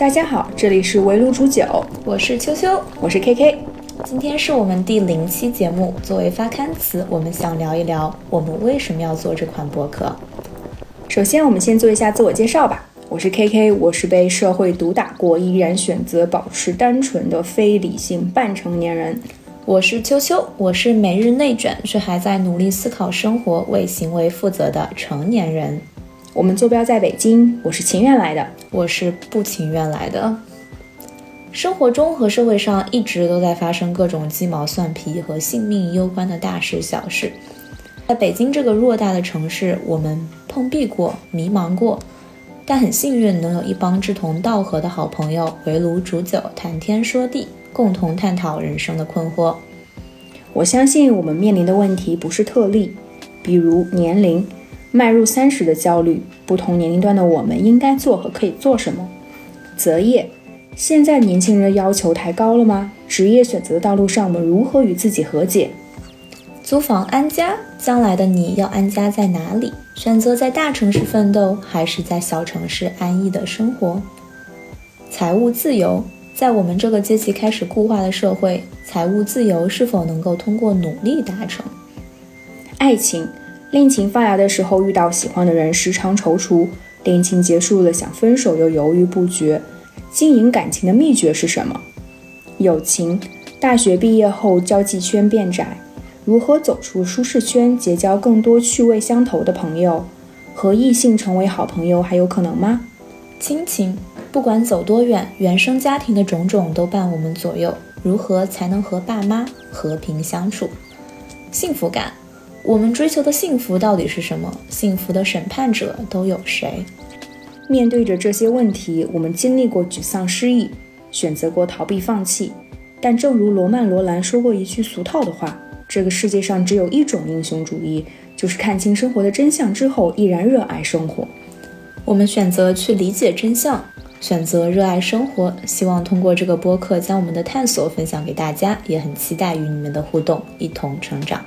大家好，这里是围炉煮酒，我是秋秋，我是 KK。今天是我们第零期节目，作为发刊词，我们想聊一聊我们为什么要做这款博客。首先，我们先做一下自我介绍吧。我是 KK，我是被社会毒打过，依然选择保持单纯的非理性半成年人。我是秋秋，我是每日内卷却还在努力思考生活、为行为负责的成年人。我们坐标在北京，我是情愿来的，我是不情愿来的。生活中和社会上一直都在发生各种鸡毛蒜皮和性命攸关的大事小事。在北京这个偌大的城市，我们碰壁过，迷茫过，但很幸运能有一帮志同道合的好朋友围炉煮酒，谈天说地，共同探讨人生的困惑。我相信我们面临的问题不是特例，比如年龄。迈入三十的焦虑，不同年龄段的我们应该做和可以做什么？择业，现在年轻人的要求太高了吗？职业选择的道路上，我们如何与自己和解？租房安家，将来的你要安家在哪里？选择在大城市奋斗，还是在小城市安逸的生活？财务自由，在我们这个阶级开始固化的社会，财务自由是否能够通过努力达成？爱情。恋情发芽的时候遇到喜欢的人，时常踌躇；恋情结束了想分手又犹豫不决。经营感情的秘诀是什么？友情。大学毕业后交际圈变窄，如何走出舒适圈，结交更多趣味相投的朋友？和异性成为好朋友还有可能吗？亲情。不管走多远，原生家庭的种种都伴我们左右。如何才能和爸妈和平相处？幸福感。我们追求的幸福到底是什么？幸福的审判者都有谁？面对着这些问题，我们经历过沮丧、失意，选择过逃避、放弃。但正如罗曼·罗兰说过一句俗套的话：“这个世界上只有一种英雄主义，就是看清生活的真相之后依然热爱生活。”我们选择去理解真相，选择热爱生活。希望通过这个播客将我们的探索分享给大家，也很期待与你们的互动，一同成长。